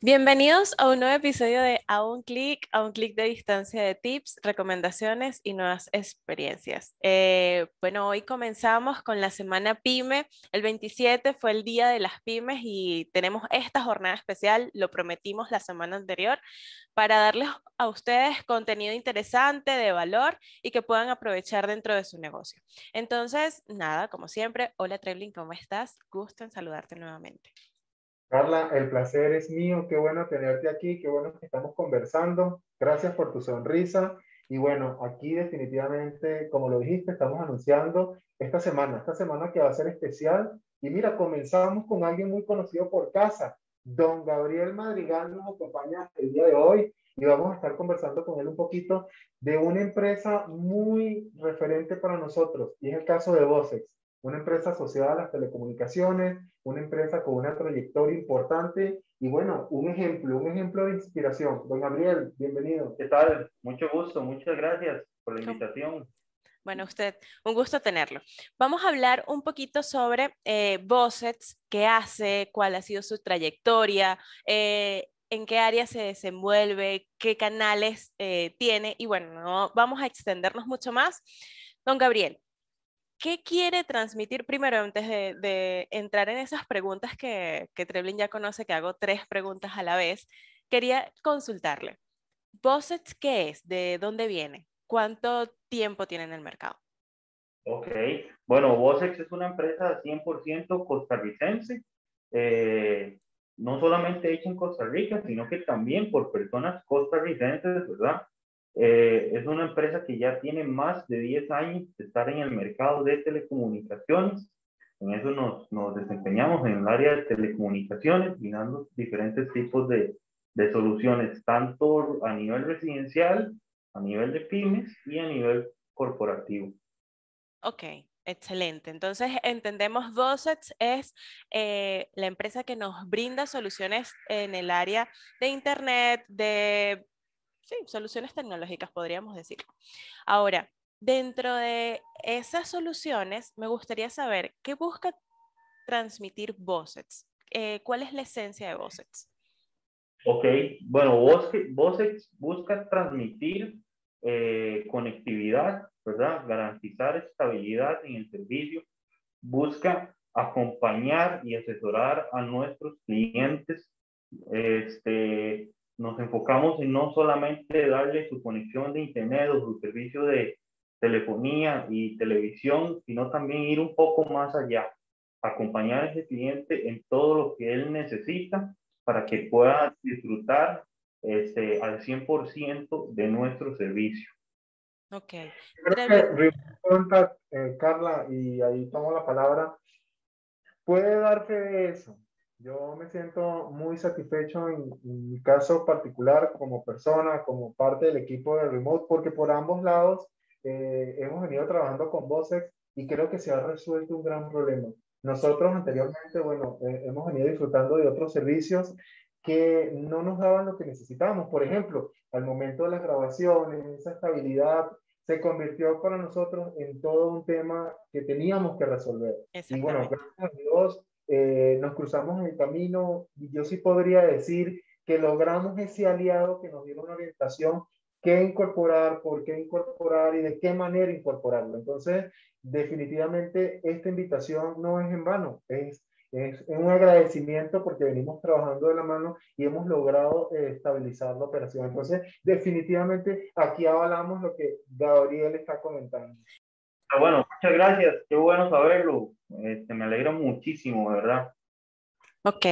Bienvenidos a un nuevo episodio de A un clic, a un clic de distancia de tips, recomendaciones y nuevas experiencias. Eh, bueno, hoy comenzamos con la semana PyME. El 27 fue el día de las pymes y tenemos esta jornada especial, lo prometimos la semana anterior, para darles a ustedes contenido interesante, de valor y que puedan aprovechar dentro de su negocio. Entonces, nada, como siempre, hola Treblin, ¿cómo estás? Gusto en saludarte nuevamente. Carla, el placer es mío, qué bueno tenerte aquí, qué bueno que estamos conversando. Gracias por tu sonrisa. Y bueno, aquí definitivamente, como lo dijiste, estamos anunciando esta semana, esta semana que va a ser especial. Y mira, comenzamos con alguien muy conocido por casa. Don Gabriel Madrigal nos acompaña el día de hoy y vamos a estar conversando con él un poquito de una empresa muy referente para nosotros y es el caso de Vocex una empresa asociada a las telecomunicaciones, una empresa con una trayectoria importante y bueno, un ejemplo, un ejemplo de inspiración. Don Gabriel, bienvenido. ¿Qué tal? Mucho gusto, muchas gracias por la invitación. Bueno, usted, un gusto tenerlo. Vamos a hablar un poquito sobre eh, qué hace, cuál ha sido su trayectoria, eh, en qué área se desenvuelve, qué canales eh, tiene y bueno, no vamos a extendernos mucho más. Don Gabriel, ¿qué quiere transmitir primero antes de, entrar en esas preguntas que, que Treblin ya conoce, que hago tres preguntas a la vez? Quería consultarle. ¿Bossets qué es? ¿De dónde viene? ¿Cuánto tiempo tiene en el mercado? Ok, bueno, Bosex es una empresa 100% costarricense, eh, no solamente hecha en Costa Rica, sino que también por personas costarricenses, ¿verdad? Eh, es una empresa que ya tiene más de 10 años de estar en el mercado de telecomunicaciones. En eso nos, nos desempeñamos en el área de telecomunicaciones, brindando diferentes tipos de, de soluciones, tanto a nivel residencial, a nivel de pymes y a nivel corporativo. Ok, excelente. Entonces, entendemos Dosets es eh, la empresa que nos brinda soluciones en el área de Internet, de sí, soluciones tecnológicas, podríamos decir. Ahora, dentro de esas soluciones, me gustaría saber qué busca transmitir Bossets. Eh, ¿Cuál es la esencia de Bossets? Ok, bueno, Bossets busca transmitir eh, conectividad, ¿verdad? Garantizar estabilidad en el servicio, busca acompañar y asesorar a nuestros clientes este, nos enfocamos en no solamente darle su conexión de internet o su servicio de telefonía y televisión, sino también ir un poco más allá, acompañar a ese cliente en todo lo que él necesita para que pueda disfrutar este, al 100% de nuestro servicio. Ok. Creo eh, Carla, y ahí tomo la palabra, puede darte eso, yo me siento muy satisfecho en, mi caso particular como persona, como parte del equipo de Remote, porque por ambos lados eh, hemos venido trabajando con Vocex y creo que se ha resuelto un gran problema. Nosotros anteriormente, bueno, eh, hemos venido disfrutando de otros servicios que no nos daban lo que necesitábamos. Por ejemplo, al momento de las grabaciones, esa estabilidad se convirtió para nosotros en todo un tema que teníamos que resolver. Y bueno, gracias a Dios, eh, nos cruzamos en el camino y yo sí podría decir que logramos ese aliado que nos dio una orientación, qué incorporar, por qué incorporar y de qué manera incorporarlo. Entonces, definitivamente esta invitación no es en vano, es, es, un agradecimiento porque venimos trabajando de la mano y hemos logrado eh, estabilizar la operación. Entonces, definitivamente aquí avalamos lo que Gabriel está comentando. Ah, bueno, muchas gracias, qué bueno saberlo. Este, me alegra muchísimo, ¿verdad? Ok,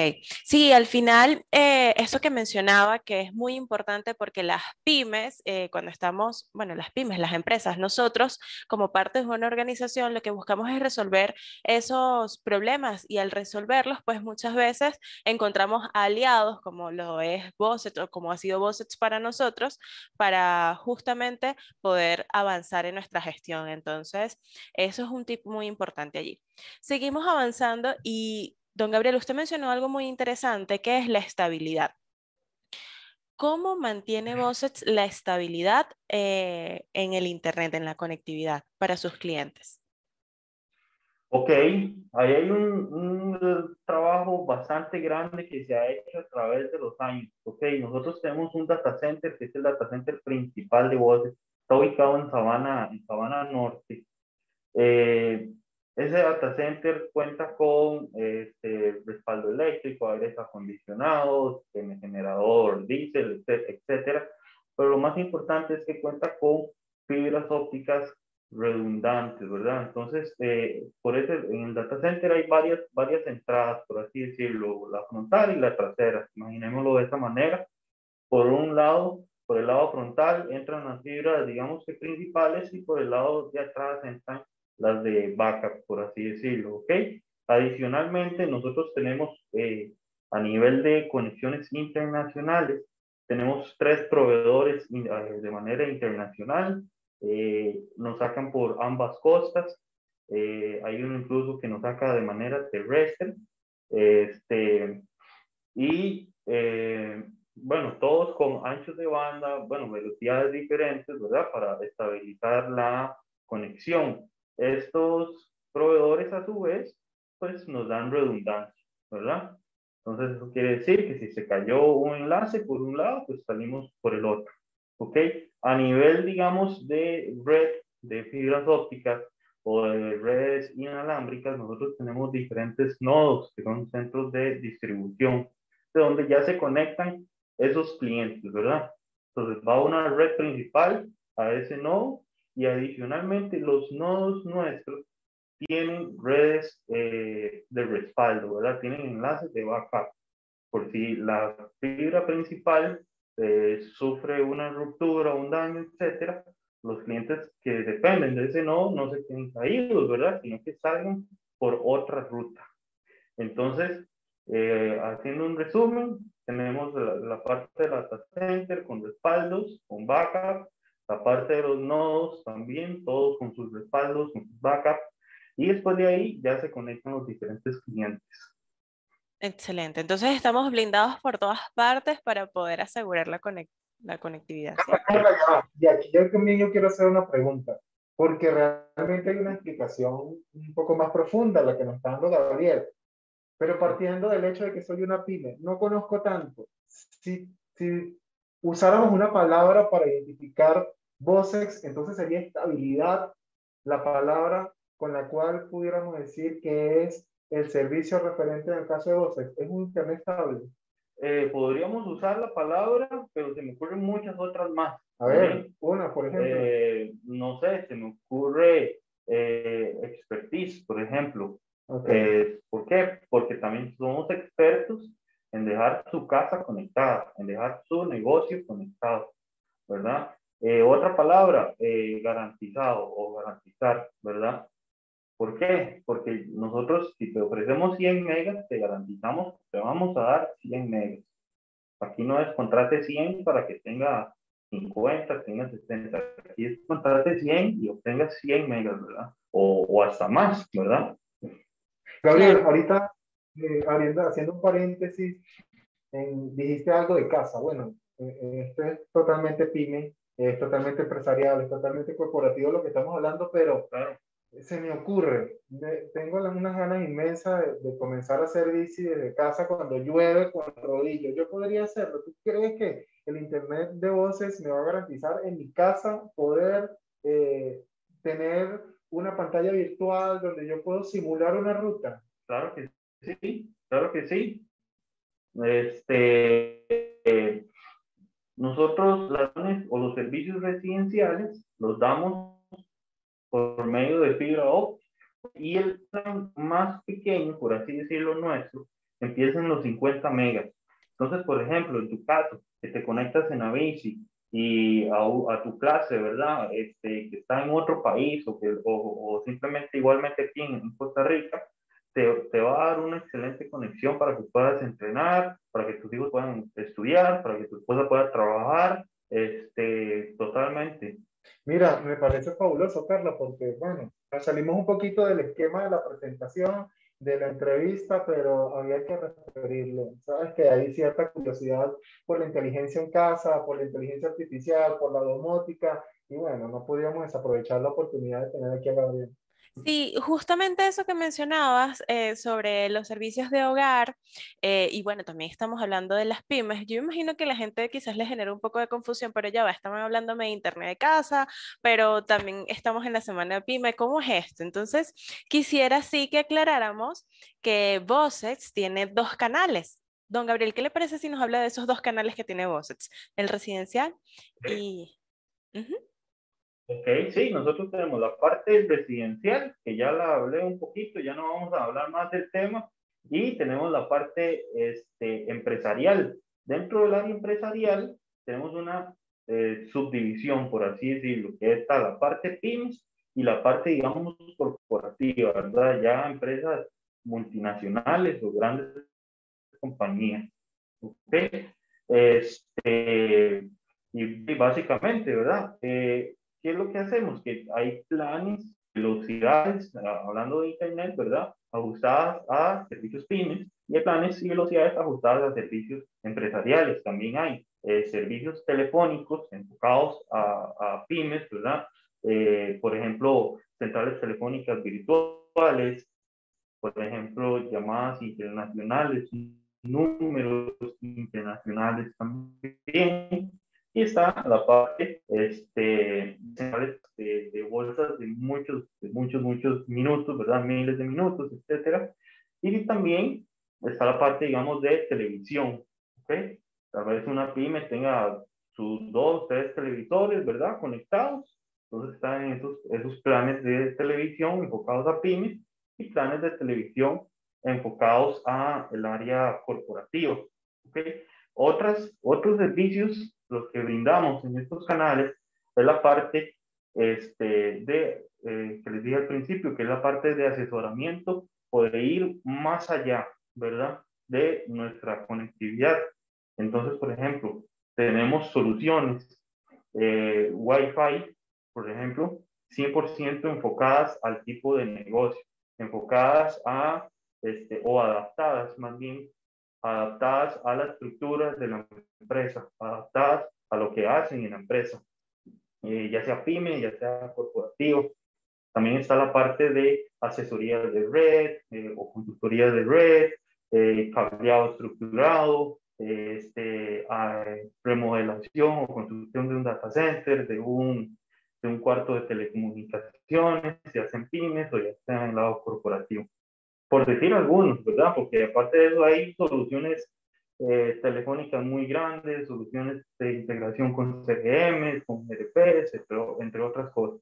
sí, al final, eh, eso que mencionaba, que es muy importante porque las pymes, eh, cuando estamos, bueno, las pymes, las empresas, nosotros como parte de una organización, lo que buscamos es resolver esos problemas y al resolverlos, pues muchas veces encontramos aliados como lo es Bosset o como ha sido Bosset para nosotros, para justamente poder avanzar en nuestra gestión. Entonces, eso es un tip muy importante allí. Seguimos avanzando y Don Gabriel, usted mencionó algo muy interesante, que es la estabilidad. ¿Cómo mantiene Bossets la estabilidad eh, en el Internet, en la conectividad para sus clientes? Ok, ahí hay un, trabajo bastante grande que se ha hecho a través de los años. Ok, nosotros tenemos un data center que es el data center principal de voces. Está ubicado en Sabana, en Sabana Norte. Eh, ese data center cuenta con este, respaldo eléctrico, aires acondicionados, generador diésel, etcétera. Pero lo más importante es que cuenta con fibras ópticas redundantes, ¿verdad? Entonces, eh, por eso en el data center hay varias, varias entradas, por así decirlo, la frontal y la trasera. Imaginémoslo de esta manera. Por un lado, por el lado frontal entran las fibras, digamos que principales, y por el lado de atrás entran las de backup, por así decirlo, ¿ok? Adicionalmente, nosotros tenemos eh, a nivel de conexiones internacionales, tenemos tres proveedores eh, de manera internacional, eh, nos sacan por ambas costas, hay uno incluso que nos saca de manera terrestre, este, y bueno, todos con anchos de banda, bueno, velocidades diferentes, ¿verdad? Para estabilizar la conexión. Estos proveedores a su vez, pues nos dan redundancia, ¿verdad? Entonces eso quiere decir que si se cayó un enlace por un lado, pues salimos por el otro, ¿ok? A nivel, digamos, de red, de fibras ópticas o de redes inalámbricas, nosotros tenemos diferentes nodos que son centros de distribución, de donde ya se conectan esos clientes, ¿verdad? Entonces va una red principal a ese nodo y adicionalmente los nodos nuestros tienen redes eh, de respaldo, ¿verdad? Tienen enlaces de backup. Por si la fibra principal eh, sufre una ruptura, un daño, etcétera, los clientes que dependen de ese nodo no se queden caídos, ¿verdad? Sino que salgan por otra ruta. Entonces, eh, haciendo un resumen, tenemos la, la parte de la data center con respaldos, con backup, la parte de los nodos también, todos con sus respaldos, con sus backups, y después de ahí ya se conectan los diferentes clientes. Excelente. Entonces estamos blindados por todas partes para poder asegurar la, la conectividad. Y aquí yo también yo quiero hacer una pregunta, porque realmente hay una explicación un poco más profunda la que nos está dando Gabriel. Pero partiendo del hecho de que soy una pyme, no conozco tanto. Si, si usáramos una palabra para identificar Vocex, entonces sería estabilidad la palabra con la cual pudiéramos decir que es el servicio referente en el caso de Vocex. Es un internet estable. Eh, podríamos usar la palabra, pero se me ocurren muchas otras más. A ver, una, por ejemplo. Eh, no sé, se me ocurre eh, expertise, por ejemplo. ¿Por qué? Porque también somos expertos en dejar su casa conectada, en dejar su negocio conectado, ¿verdad? Eh, otra palabra, eh, garantizado o garantizar, ¿verdad? ¿Por qué? Porque nosotros, si te ofrecemos 100 megas, te garantizamos te vamos a dar 100 megas. Aquí no es contrate 100 para que tenga 50, tenga 60. Aquí es contrate 100 y obtenga 100 megas, ¿verdad? O, o hasta más, ¿verdad? Gabriel, ahorita, eh, haciendo un paréntesis, dijiste algo de casa. Bueno, esto es totalmente pyme es totalmente empresarial, es totalmente corporativo lo que estamos hablando, pero se me ocurre, tengo unas ganas inmensas de, comenzar a hacer bici desde casa cuando llueve con rodillo. Yo podría hacerlo. ¿Tú crees que el Internet de voces me va a garantizar en mi casa poder eh, tener una pantalla virtual donde yo puedo simular una ruta? Claro que sí, claro que sí. Este, eh, nosotros las o los servicios residenciales los damos por medio de fibra óptica y el plan más pequeño, por así decirlo, nuestro, empieza en los 50 megas. Entonces, por ejemplo, en tu caso, que te conectas en Avicii y a, a, tu clase, ¿verdad? Este, que está en otro país o, que, o, o simplemente igualmente aquí en Costa Rica, te, va a dar una excelente conexión para que puedas entrenar, para que tus hijos puedan estudiar, para que tu esposa pueda trabajar, este, totalmente. Mira, me parece fabuloso, Carla, porque, bueno, salimos un poquito del esquema de la presentación, de la entrevista, pero había que referirlo. Sabes que hay cierta curiosidad por la inteligencia en casa, por la inteligencia artificial, por la domótica, y bueno, no podíamos desaprovechar la oportunidad de tener aquí a Gabriel. Sí, justamente eso que mencionabas eh, sobre los servicios de hogar, eh, y bueno, también estamos hablando de las pymes. Yo imagino que la gente quizás le genera un poco de confusión, pero ya va, estamos hablando de internet de casa, pero también estamos en la semana de pyme. ¿Cómo es esto? Entonces, quisiera sí que aclaráramos que Vocex tiene dos canales. Don Gabriel, ¿qué le parece si nos habla de esos dos canales que tiene Vocex? El residencial y... Ok, sí, nosotros tenemos la parte residencial, que ya la hablé un poquito, ya no vamos a hablar más del tema, y tenemos la parte este, empresarial. Dentro del área empresarial tenemos una eh, subdivisión, por así decirlo, que está la parte PIMS y la parte, digamos, corporativa, ¿verdad? Ya empresas multinacionales o grandes compañías. ¿ok? Este, y, básicamente, ¿verdad? Eh, ¿Qué es lo que hacemos? Que hay planes, velocidades, ah, hablando de Internet, ¿verdad? Ajustadas a servicios pymes y hay planes y velocidades ajustadas a servicios empresariales. También hay eh, servicios telefónicos enfocados a, a pymes, ¿verdad? Eh, por ejemplo, centrales telefónicas virtuales, por ejemplo, llamadas internacionales, números internacionales también, y está la parte este, de, de, bolsas de muchos, de muchos, muchos minutos, ¿verdad? Miles de minutos, etcétera. Y también está la parte, digamos, de televisión, ¿ok? Tal vez una pyme tenga sus dos, tres televisores, ¿verdad? Conectados. Entonces están esos, esos planes de televisión enfocados a pymes y planes de televisión enfocados a el área corporativa, ¿ok? Otras, otros servicios los que brindamos en estos canales es la parte este, de, eh, que les dije al principio, que es la parte de asesoramiento, poder ir más allá, ¿verdad? De nuestra conectividad. Entonces, por ejemplo, tenemos soluciones eh, Wi-Fi, por ejemplo, 100% enfocadas al tipo de negocio, enfocadas a, este, o adaptadas más bien adaptadas a la estructura de la empresa, adaptadas a lo que hacen en la empresa, eh, ya sea pyme, ya sea corporativo. También está la parte de asesoría de red eh, o consultoría de red, eh, cableado estructurado, este, remodelación o construcción de un data center, de un, de un cuarto de telecomunicaciones, ya sea en pymes o ya sea en el lado corporativo por decir algunos, ¿verdad? Porque aparte de eso hay soluciones eh, telefónicas muy grandes, soluciones de integración con CGM, con RPs, entre, otras cosas.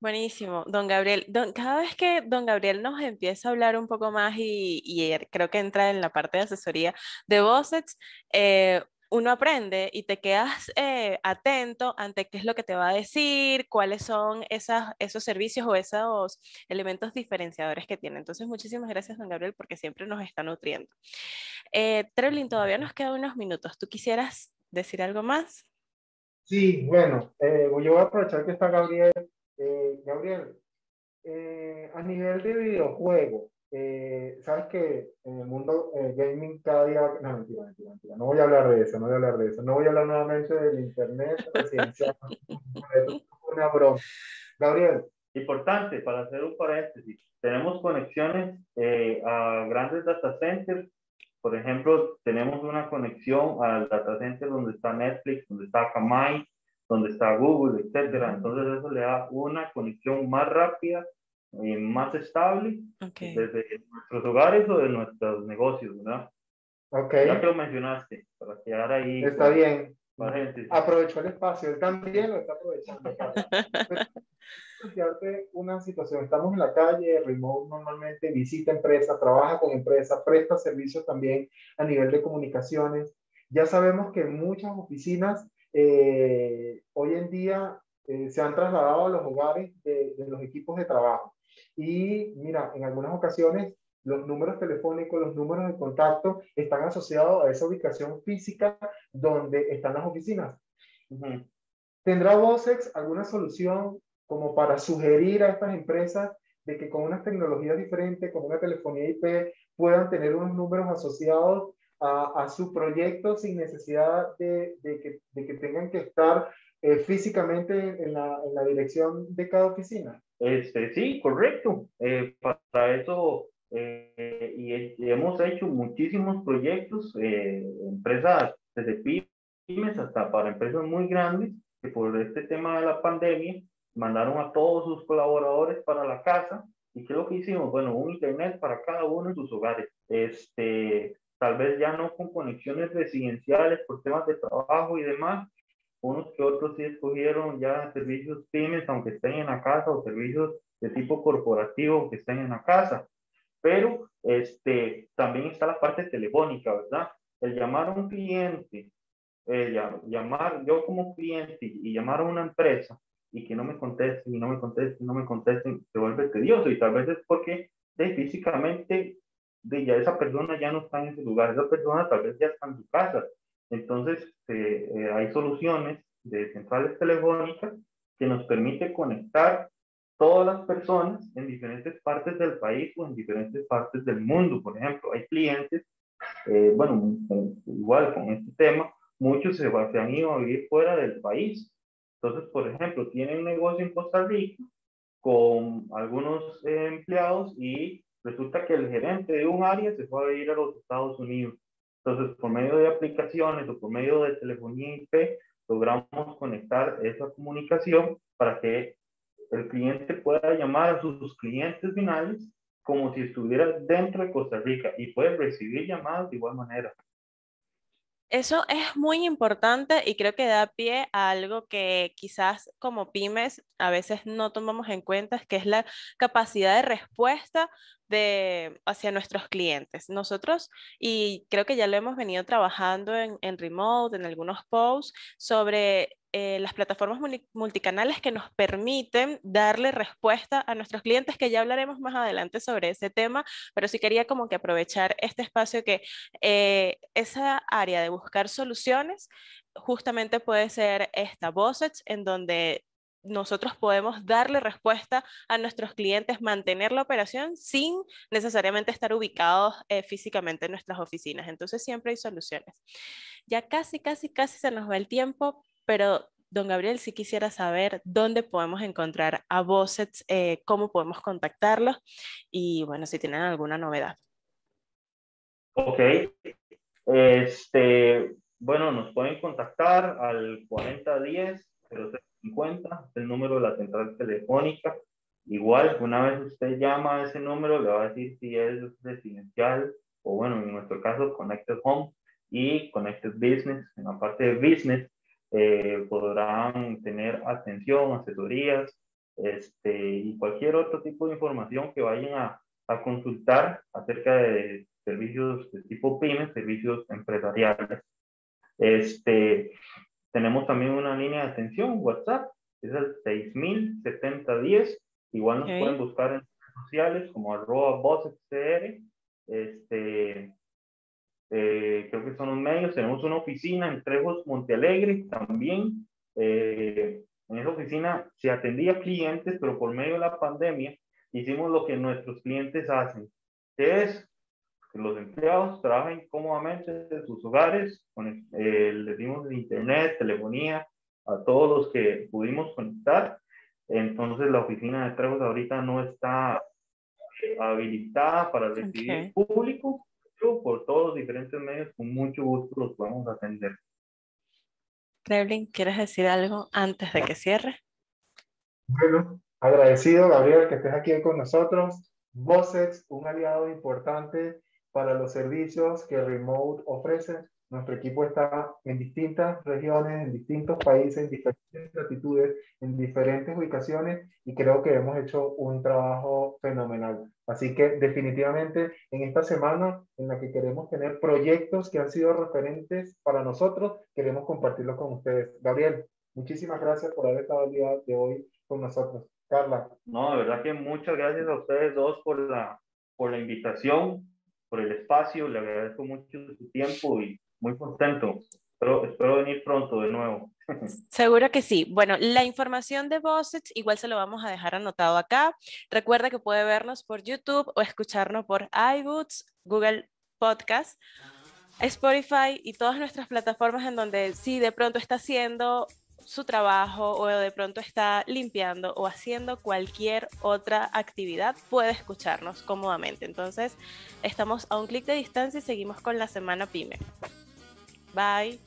Buenísimo, don Gabriel. cada vez que don Gabriel nos empieza a hablar un poco más y, y creo que entra en la parte de asesoría de Vossets, eh, uno aprende y te quedas eh, atento ante qué es lo que te va a decir, cuáles son esas, esos servicios o esos elementos diferenciadores que tiene. Entonces, muchísimas gracias, don Gabriel, porque siempre nos está nutriendo. Eh, Treblin, todavía nos quedan unos minutos. ¿Tú quisieras decir algo más? Sí, bueno, eh, yo voy a aprovechar que está Gabriel. Eh, Gabriel, a nivel de videojuego, eh, sabes que en el mundo eh, gaming cada día, no mentira, mentira, mentira, no voy a hablar de eso, no voy a hablar de eso, no voy a hablar nuevamente del internet residencial, una broma. Gabriel. Importante, para hacer un paréntesis, tenemos conexiones eh, a grandes data centers, por ejemplo, tenemos una conexión al data center donde está Netflix, donde está Akamai, donde está Google, etcétera. Entonces eso le da una conexión más rápida más estable desde nuestros hogares o de nuestros negocios, ¿verdad? Ok. Ya que lo mencionaste, para quedar ahí. Está bien. Aprovechó el espacio, él también lo está aprovechando. una situación, estamos en la calle, Remote normalmente visita empresas, trabaja con empresas, presta servicios también a nivel de comunicaciones. Ya sabemos que muchas oficinas eh, hoy en día eh, se han trasladado a los hogares de, de los equipos de trabajo. Y mira, en algunas ocasiones los números telefónicos, los números de contacto están asociados a esa ubicación física donde están las oficinas. ¿Tendrá Vocex alguna solución como para sugerir a estas empresas de que con unas tecnologías diferentes, como una telefonía IP, puedan tener unos números asociados a, a su proyecto sin necesidad de, de, que, de que tengan que estar eh, físicamente en la, en la, dirección de cada oficina. Este, sí, correcto. Eh, para eso, eh, y, hemos hecho muchísimos proyectos, empresas desde pymes hasta para empresas muy grandes, que por este tema de la pandemia mandaron a todos sus colaboradores para la casa. ¿Y qué lo que hicimos? Bueno, un internet para cada uno en sus hogares. Este, tal vez ya no con conexiones residenciales por temas de trabajo y demás. Unos que otros sí escogieron ya servicios pymes, aunque estén en la casa, o servicios de tipo corporativo que estén en la casa. Pero este, también está la parte telefónica, ¿verdad? El llamar a un cliente, llamar yo como cliente y llamar a una empresa y que no me contesten y no me contesten, no me contesten, se vuelve tedioso y tal vez es porque de, físicamente de ya esa persona ya no está en ese lugar, esa persona tal vez ya está en su casa. Entonces, eh, eh, hay soluciones de centrales telefónicas que nos permite conectar todas las personas en diferentes partes del país o en diferentes partes del mundo. Por ejemplo, hay clientes, eh, bueno, igual con este tema, muchos se, se han ido a vivir fuera del país. Entonces, por ejemplo, tienen un negocio en Costa Rica con algunos empleados y Resulta que el gerente de un área se fue a ir a los Estados Unidos. Entonces, por medio de aplicaciones o por medio de telefonía IP, logramos conectar esa comunicación para que el cliente pueda llamar a sus clientes finales como si estuviera dentro de Costa Rica y puede recibir llamadas de igual manera. Eso es muy importante y creo que da pie a algo que quizás como pymes a veces no tomamos en cuenta, que es la capacidad de respuesta de, hacia nuestros clientes. Nosotros, y creo que ya lo hemos venido trabajando en, en remote, en algunos posts, sobre eh, las plataformas multicanales que nos permiten darle respuesta a nuestros clientes, que ya hablaremos más adelante sobre ese tema, pero sí quería como que aprovechar este espacio que eh, esa área de buscar soluciones justamente puede ser esta Bossets, en donde nosotros podemos darle respuesta a nuestros clientes, mantener la operación sin necesariamente estar ubicados eh, físicamente en nuestras oficinas. Entonces siempre hay soluciones. Ya casi, casi, casi se nos va el tiempo, pero don Gabriel, si quisiera saber dónde podemos encontrar a Bossets, eh, cómo podemos contactarlos y bueno, si tienen alguna novedad. Ok. Este, bueno, nos pueden contactar al 4010 0350, el número de la central telefónica. Igual, una vez usted llama a ese número, le va a decir si es residencial o bueno, en nuestro caso, Connected Home y Connected Business. En la parte de Business, eh, podrán tener atención, asesorías este, y cualquier otro tipo de información que vayan a, a consultar acerca de servicios de tipo PYME, servicios empresariales. Este, tenemos también una línea de atención, WhatsApp, es el 607010. Igual nos pueden buscar en redes sociales como arroba Este, eh, creo que son los medios. Tenemos una oficina en Trejos, Montealegre también. Eh, en esa oficina se atendía clientes, pero por medio de la pandemia hicimos lo que nuestros clientes hacen, que es que los empleados trabajen cómodamente en sus hogares, con, eh, les dimos internet, telefonía, a todos los que pudimos conectar. Entonces la oficina de Trejos ahorita no está habilitada para recibir público, por todos los diferentes medios, con mucho gusto los podemos atender. Kremlin, ¿quieres decir algo antes de que cierre? Bueno, agradecido, Gabriel, que estés aquí con nosotros. Vocex, un aliado importante para los servicios que Remote ofrece. Nuestro equipo está en distintas regiones, en distintos países, en diferentes latitudes, en diferentes ubicaciones y creo que hemos hecho un trabajo fenomenal. Así que definitivamente en esta semana en la que queremos tener proyectos que han sido referentes para nosotros, queremos compartirlos con ustedes. Gabriel, muchísimas gracias por haber estado el día de hoy con nosotros. Carla. No, de verdad que muchas gracias a ustedes dos por la, por la invitación, por el espacio. Le agradezco mucho su tiempo y muy contento. Pero espero venir pronto de nuevo. Seguro que sí. Bueno, la información de Bossets igual se lo vamos a dejar anotado acá. Recuerda que puede vernos por YouTube o escucharnos por iBoots, Google Podcast, Spotify y todas nuestras plataformas en donde si de pronto está haciendo su trabajo o de pronto está limpiando o haciendo cualquier otra actividad, puede escucharnos cómodamente. Entonces, estamos a un clic de distancia y seguimos con la semana PyME. Bye.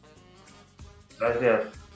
Gracias.